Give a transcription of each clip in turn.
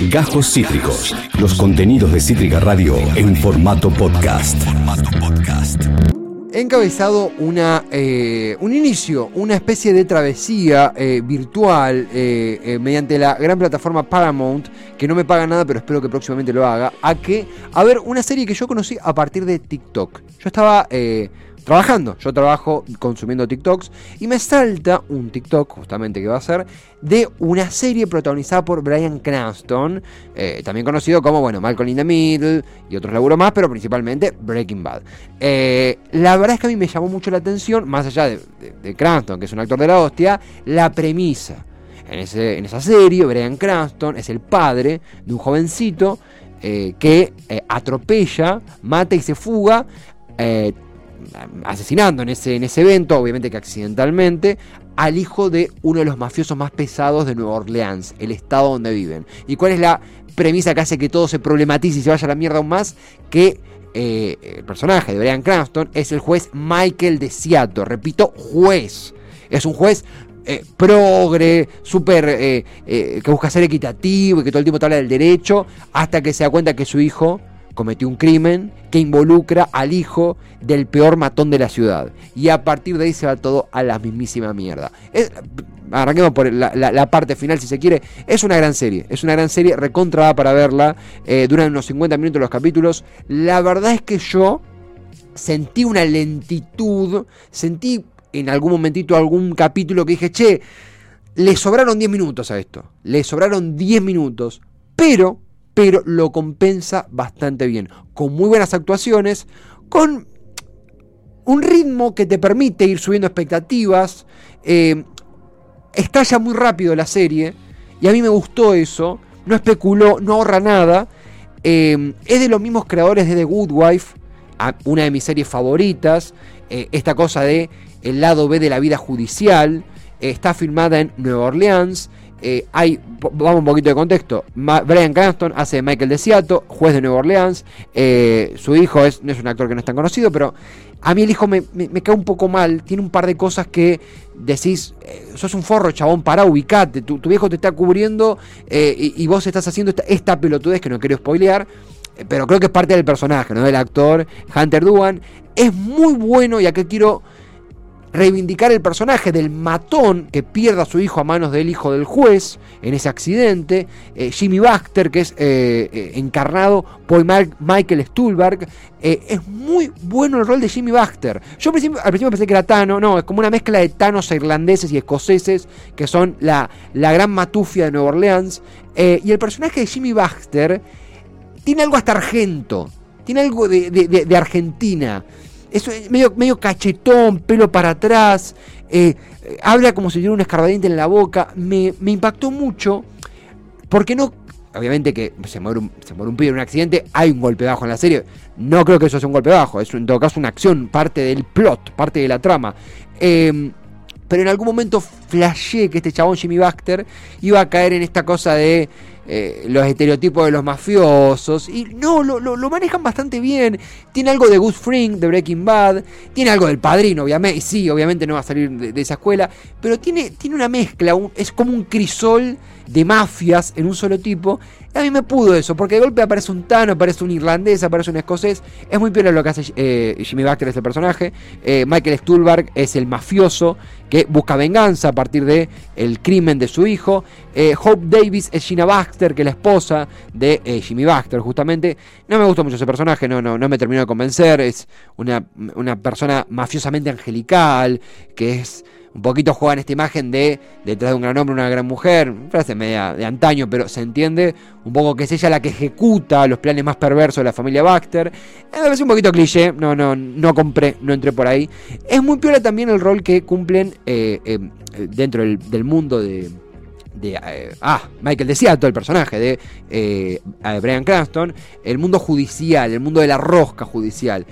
Gajos Cítricos. Los contenidos de Cítrica Radio en formato podcast. He encabezado una, eh, un inicio, una especie de travesía eh, virtual eh, mediante la gran plataforma Paramount, que no me paga nada, pero espero que próximamente lo haga, a que a ver una serie que yo conocí a partir de TikTok. Yo estaba trabajando. Yo trabajo consumiendo TikToks y me salta un TikTok, justamente que va a ser, de una serie protagonizada por Brian Cranston, eh, también conocido como, bueno, Malcolm in the Middle y otros laburos más, pero principalmente Breaking Bad. Eh, la verdad es que a mí me llamó mucho la atención, más allá de, Cranston, que es un actor de la hostia, la premisa. En, ese, en esa serie, Brian Cranston es el padre de un jovencito eh, que atropella, mata y se fuga asesinando en ese, en ese evento, obviamente que accidentalmente, al hijo de uno de los mafiosos más pesados de Nueva Orleans, el estado donde viven. ¿Y cuál es la premisa que hace que todo se problematice y se vaya a la mierda aún más? Que eh, el personaje de Brian Cranston es el juez Michael de Seattle. Repito, juez. Es un juez eh, progre, súper eh, que busca ser equitativo y que todo el tiempo te habla del derecho, hasta que se da cuenta que su hijo cometió un crimen que involucra al hijo del peor matón de la ciudad. Y a partir de ahí se va todo a la mismísima mierda. arranquemos por la, parte final si se quiere. Es una gran serie, es una gran serie recontrada para verla. Eh, duran unos 50 minutos los capítulos. La verdad es que yo sentí una lentitud, sentí en algún momentito algún capítulo que dije, che, le sobraron 10 minutos a esto. Le sobraron 10 minutos. Pero pero lo compensa bastante bien, con muy buenas actuaciones, con un ritmo que te permite ir subiendo expectativas, eh, estalla muy rápido la serie, y a mí me gustó eso, no especuló, no ahorra nada, eh, es de los mismos creadores de The Good Wife, una de mis series favoritas, eh, esta cosa de el lado B de la vida judicial, está filmada en Nueva Orleans, eh, hay, vamos un poquito de contexto, Brian Cranston hace Michael Desiato, juez de Nueva Orleans, eh, su hijo es, no es un actor que no es tan conocido, pero a mí el hijo me, cae un poco mal, tiene un par de cosas que decís, eh, sos un forro, chabón, para ubicate, tu, viejo te está cubriendo y, vos estás haciendo esta, esta pelotudez que no quiero spoilear, pero creo que es parte del personaje, ¿no? Del actor Hunter Dugan. Es muy bueno y acá quiero reivindicar el personaje del matón que pierde a su hijo a manos del hijo del juez en ese accidente, eh, Jimmy Baxter, que es eh, eh, encarnado por Michael Stuhlbarg. es muy bueno el rol de Jimmy Baxter. Yo al principio, pensé que era Tano, no, es como una mezcla de Tanos irlandeses y escoceses, que son la, la gran matufia de Nueva Orleans. y el personaje de Jimmy Baxter tiene algo hasta argento, tiene algo de Argentina. Es medio, medio cachetón, pelo para atrás. Eh, habla como si tuviera un escarbadiente en la boca. Me, impactó mucho. Porque no. Obviamente que se muere, un, se muere un pibe en un accidente, hay un golpe bajo en la serie. No creo que eso sea un golpe bajo, es en todo caso una acción, parte del plot, parte de la trama. Eh, pero en algún momento flashé que este chabón Jimmy Baxter iba a caer en esta cosa de eh, los estereotipos de los mafiosos. Y no, lo, manejan bastante bien. Tiene algo de Gus Fring, de Breaking Bad. Tiene algo del padrino, obviamente. Y sí, obviamente no va a salir de, esa escuela. Pero tiene, tiene una mezcla. es como un crisol de mafias en un solo tipo. A mí me pudo eso, porque de golpe aparece un Tano, aparece un irlandés, aparece un escocés. Es muy peor lo que hace eh, Jimmy Baxter, es el personaje. Eh, Michael Stuhlbarg es el mafioso que busca venganza a partir de el crimen de su hijo. Hope Davis es Gina Baxter, que es la esposa de Jimmy Baxter, justamente. No me gustó mucho ese personaje, no, no, no me terminó de convencer. Es una, una persona mafiosamente angelical, que es un poquito juega en esta imagen de detrás de un gran hombre, una gran mujer, frase media de antaño, pero se entiende un poco que es ella la que ejecuta los planes más perversos de la familia Baxter. Me parece un poquito cliché, no, no, no compré, no entré por ahí. Es muy piola también el rol que cumplen eh, eh, dentro del, mundo de, de eh, ah, Michael decía todo el personaje de Brian Cranston, el mundo judicial, el mundo de la rosca judicial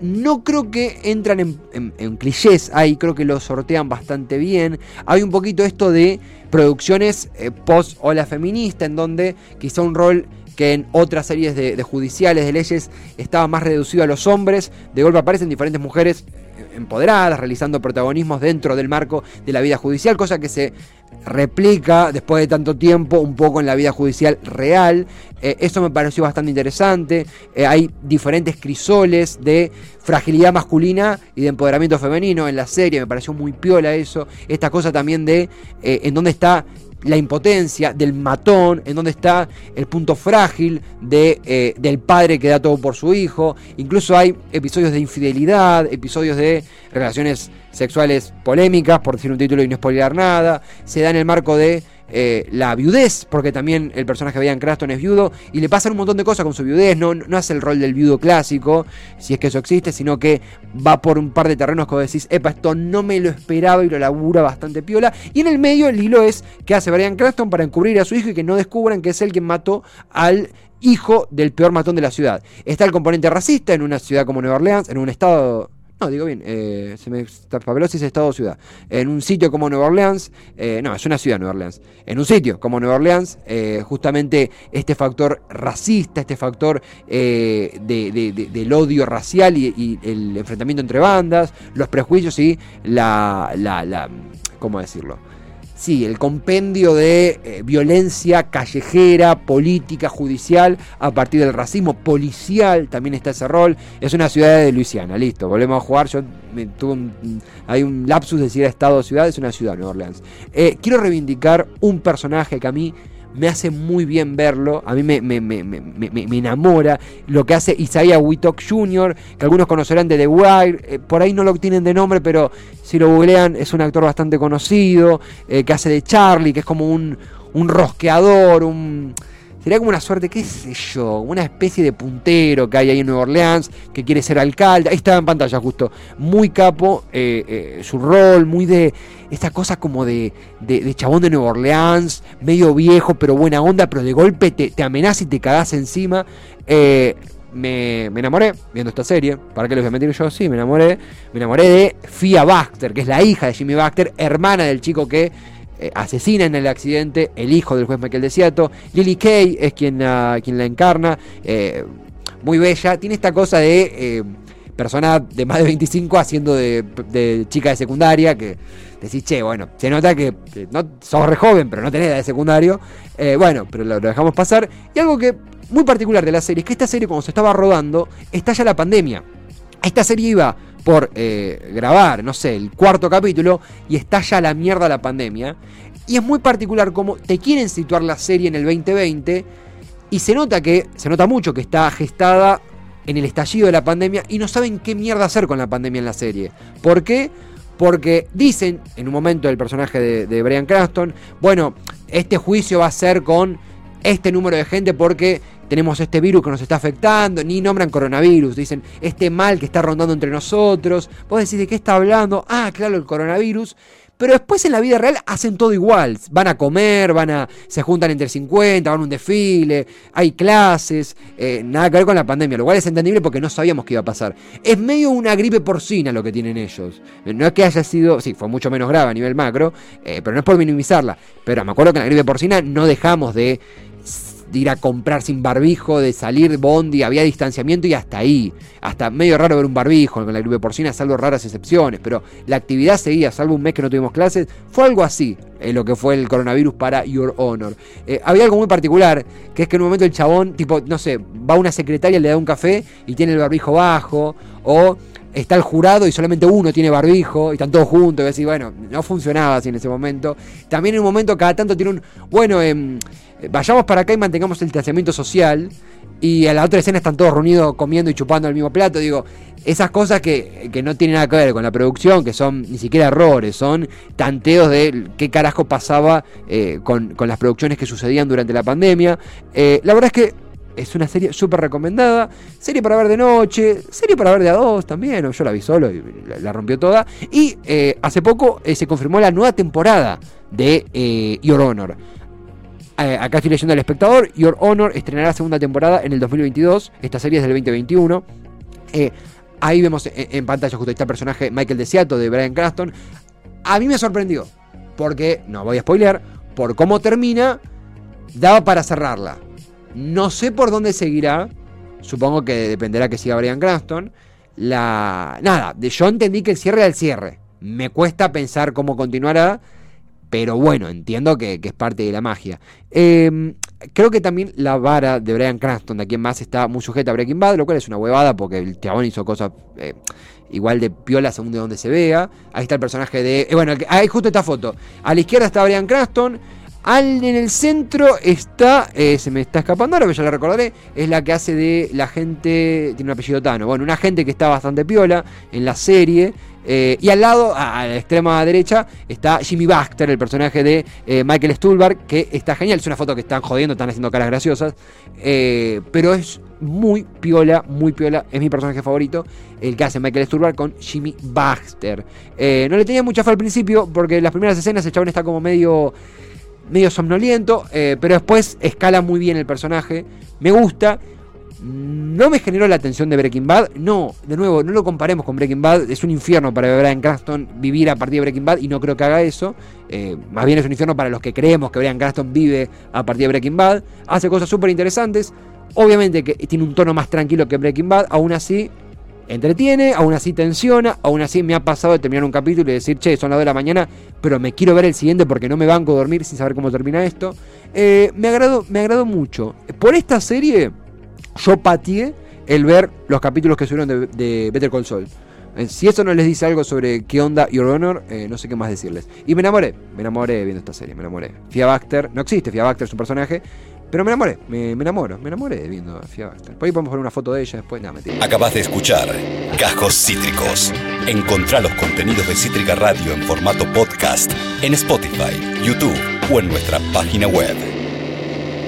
no creo que entran en, clichés ahí, creo que lo sortean bastante bien. Hay un poquito esto de producciones eh, post ola feminista, en donde quizá un rol que en otras series de, judiciales, de leyes, estaba más reducido a los hombres. De golpe aparecen diferentes mujeres empoderadas, realizando protagonismos dentro del marco de la vida judicial, cosa que se replica después de tanto tiempo un poco en la vida judicial real. Eh, eso me pareció bastante interesante. Eh, hay diferentes crisoles de fragilidad masculina y de empoderamiento femenino en la serie. Me pareció muy piola eso. Esta cosa también de eh, en dónde está la impotencia del matón, en donde está el punto frágil de, del padre que da todo por su hijo. Incluso hay episodios de infidelidad, episodios de relaciones sexuales polémicas, por decir un título y no spoiler nada. Se da en el marco de eh, la viudez, porque también el personaje de Ian Craston es viudo, y le pasan un montón de cosas con su viudez, no, no hace el rol del viudo clásico, si es que eso existe, sino que va por un par de terrenos que decís, epa, esto no me lo esperaba y lo labura bastante piola, y en el medio el hilo es que hace Brian Craston para encubrir a su hijo y que no descubran que es él quien mató al hijo del peor matón de la ciudad. Está el componente racista en una ciudad como Nueva Orleans, en un estado no, digo bien, eh, se me si es estado ciudad. En un sitio como Nueva Orleans, eh, no, es una ciudad Nueva Orleans. En un sitio como Nueva Orleans, eh, justamente este factor racista, este factor del odio racial y, el enfrentamiento entre bandas, los prejuicios y la, la, la ¿cómo decirlo? Sí, el compendio de eh, violencia callejera, política, judicial, a partir del racismo policial, también está ese rol. Es una ciudad de Luisiana, listo, volvemos a jugar. Yo me, tuve un, hay un lapsus de decir estado o ciudad, es una ciudad, Nueva Orleans. Eh, quiero reivindicar un personaje que a mí me hace muy bien verlo, a mí me, me, enamora lo que hace Isaiah Wittok Jr., que algunos conocerán de The Wire, eh, por ahí no lo tienen de nombre, pero si lo googlean es un actor bastante conocido, eh, que hace de Charlie, que es como un, un rosqueador, un Sería como una suerte, qué sé yo, una especie de puntero que hay ahí en Nueva Orleans, que quiere ser alcalde. Ahí estaba en pantalla justo. Muy capo eh, eh, su rol, muy de esta cosa como de, de, chabón de Nueva Orleans, medio viejo, pero buena onda, pero de golpe te, te amenaza y te cagás encima. Eh, me, enamoré viendo esta serie. ¿Para qué les voy a mentir yo? Sí, me enamoré. Me enamoré de Fia Baxter, que es la hija de Jimmy Baxter, hermana del chico que eh, asesina en el accidente el hijo del juez Michael Desiato. Lily Kay es quien la, quien la encarna, eh, muy bella. Tiene esta cosa de eh, persona de más de 25 haciendo de, chica de secundaria, que decís, che, bueno, se nota que, no sos re joven, pero no tenés edad de secundario. bueno, pero lo, lo dejamos pasar. Y algo que muy particular de la serie es que esta serie, cuando se estaba rodando, estalla la pandemia. Esta serie iba por eh, grabar, no sé, el cuarto capítulo y estalla la mierda la pandemia. Y es muy particular como te quieren situar la serie en el 2020 y se nota que, se nota mucho que está gestada en el estallido de la pandemia y no saben qué mierda hacer con la pandemia en la serie. ¿Por qué? Porque dicen en un momento el personaje de, de Brian Cranston, bueno, este juicio va a ser con este número de gente porque tenemos este virus que nos está afectando, ni nombran coronavirus, dicen este mal que está rondando entre nosotros. Vos decís de qué está hablando, ah, claro, el coronavirus. Pero después en la vida real hacen todo igual. Van a comer, van a. se juntan entre 50, van a un desfile, hay clases, eh, nada que ver con la pandemia, lo cual es entendible porque no sabíamos qué iba a pasar. Es medio una gripe porcina lo que tienen ellos. No es que haya sido. Sí, fue mucho menos grave a nivel macro, eh, pero no es por minimizarla. Pero me acuerdo que en la gripe porcina no dejamos de de ir a comprar sin barbijo, de salir bondi, había distanciamiento y hasta ahí. Hasta medio raro ver un barbijo con la gripe porcina, salvo raras excepciones, pero la actividad seguía, salvo un mes que no tuvimos clases, fue algo así, en lo que fue el coronavirus para Your Honor. Eh, había algo muy particular, que es que en un momento el chabón, tipo, no sé, va a una secretaria, le da un café y tiene el barbijo bajo, o está el jurado y solamente uno tiene barbijo y están todos juntos. Y así, bueno, no funcionaba así en ese momento. También en un momento cada tanto tiene un, bueno, eh, vayamos para acá y mantengamos el distanciamiento social. Y a la otra escena están todos reunidos comiendo y chupando el mismo plato. Digo, esas cosas que, no tienen nada que ver con la producción, que son ni siquiera errores, son tanteos de qué carajo pasaba eh, con, las producciones que sucedían durante la pandemia. Eh, la verdad es que es una serie súper recomendada. Serie para ver de noche, serie para ver de a dos también. Yo la vi solo y la, rompió toda. Y eh, hace poco se confirmó la nueva temporada de Your Honor. Eh, acá estoy leyendo El Espectador. Your Honor estrenará segunda temporada en el 2022. Esta serie es del 2021. Eh, ahí vemos en, pantalla justo está el personaje Michael Desiato de Brian Cranston. A mí me sorprendió. Porque, no voy a spoiler, por cómo termina, daba para cerrarla. No sé por dónde seguirá. Supongo que dependerá que siga Brian Cranston. la... Nada, yo entendí que el cierre era cierre. Me cuesta pensar cómo continuará, pero bueno, entiendo que, es parte de la magia. Em, creo que también la vara de Brian Cranston, de quien más está muy sujeta a Breaking Bad, lo cual es una huevada porque el chabón hizo cosas eh, igual de piola según de donde se vea. Ahí está el personaje de... Eh, bueno, ahí justo esta foto. A la izquierda está Brian Cranston. Al, en el centro está, eh, se me está escapando ahora, pero ya la recordaré, es la que hace de la gente, tiene un apellido Tano, bueno, una gente que está bastante piola en la serie, eh, y al lado, a, la extrema derecha, está Jimmy Baxter, el personaje de eh, Michael Stuhlbarg, que está genial. Es una foto que están jodiendo, están haciendo caras graciosas. Pero es muy piola, muy piola. Es mi personaje favorito, el que hace Michael Stuhlbarg con Jimmy Baxter. no le tenía mucha fe al principio, porque en las primeras escenas el chabón está como medio medio somnoliento, pero después escala muy bien el personaje, me gusta, no me generó la atención de Breaking Bad. No, de nuevo, no lo comparemos con Breaking Bad. Es un infierno para Brian Cranston vivir a partir de Breaking Bad y no creo que haga eso. Eh, más bien es un infierno para los que creemos que Brian Cranston vive a partir de Breaking Bad. Hace cosas súper interesantes. Obviamente que tiene un tono más tranquilo que Breaking Bad. Aún así, entretiene, aún así tensiona. Aún así me ha pasado de terminar un capítulo y decir, che, son las 2 de la mañana, pero me quiero ver el siguiente porque no me banco a dormir sin saber cómo termina esto. Eh, me, agradó, me agradó mucho. Por esta serie yo pateé el ver los capítulos que subieron de, Better Call Saul. Eh, si eso no les dice algo sobre qué onda Your Honor, eh, no sé qué más decirles. Y me enamoré, me enamoré viendo esta serie, me enamoré. Fia Baxter, no existe Fia Baxter, es un personaje, pero me enamoré, me, enamoro, me enamoré viendo a Fia Baxter. Por ahí podemos poner una foto de ella después, nada, mentira. Acabas de escuchar Cajos Cítricos. Encontrá los contenidos de Cítrica Radio en formato podcast en Spotify, YouTube o en nuestra página web.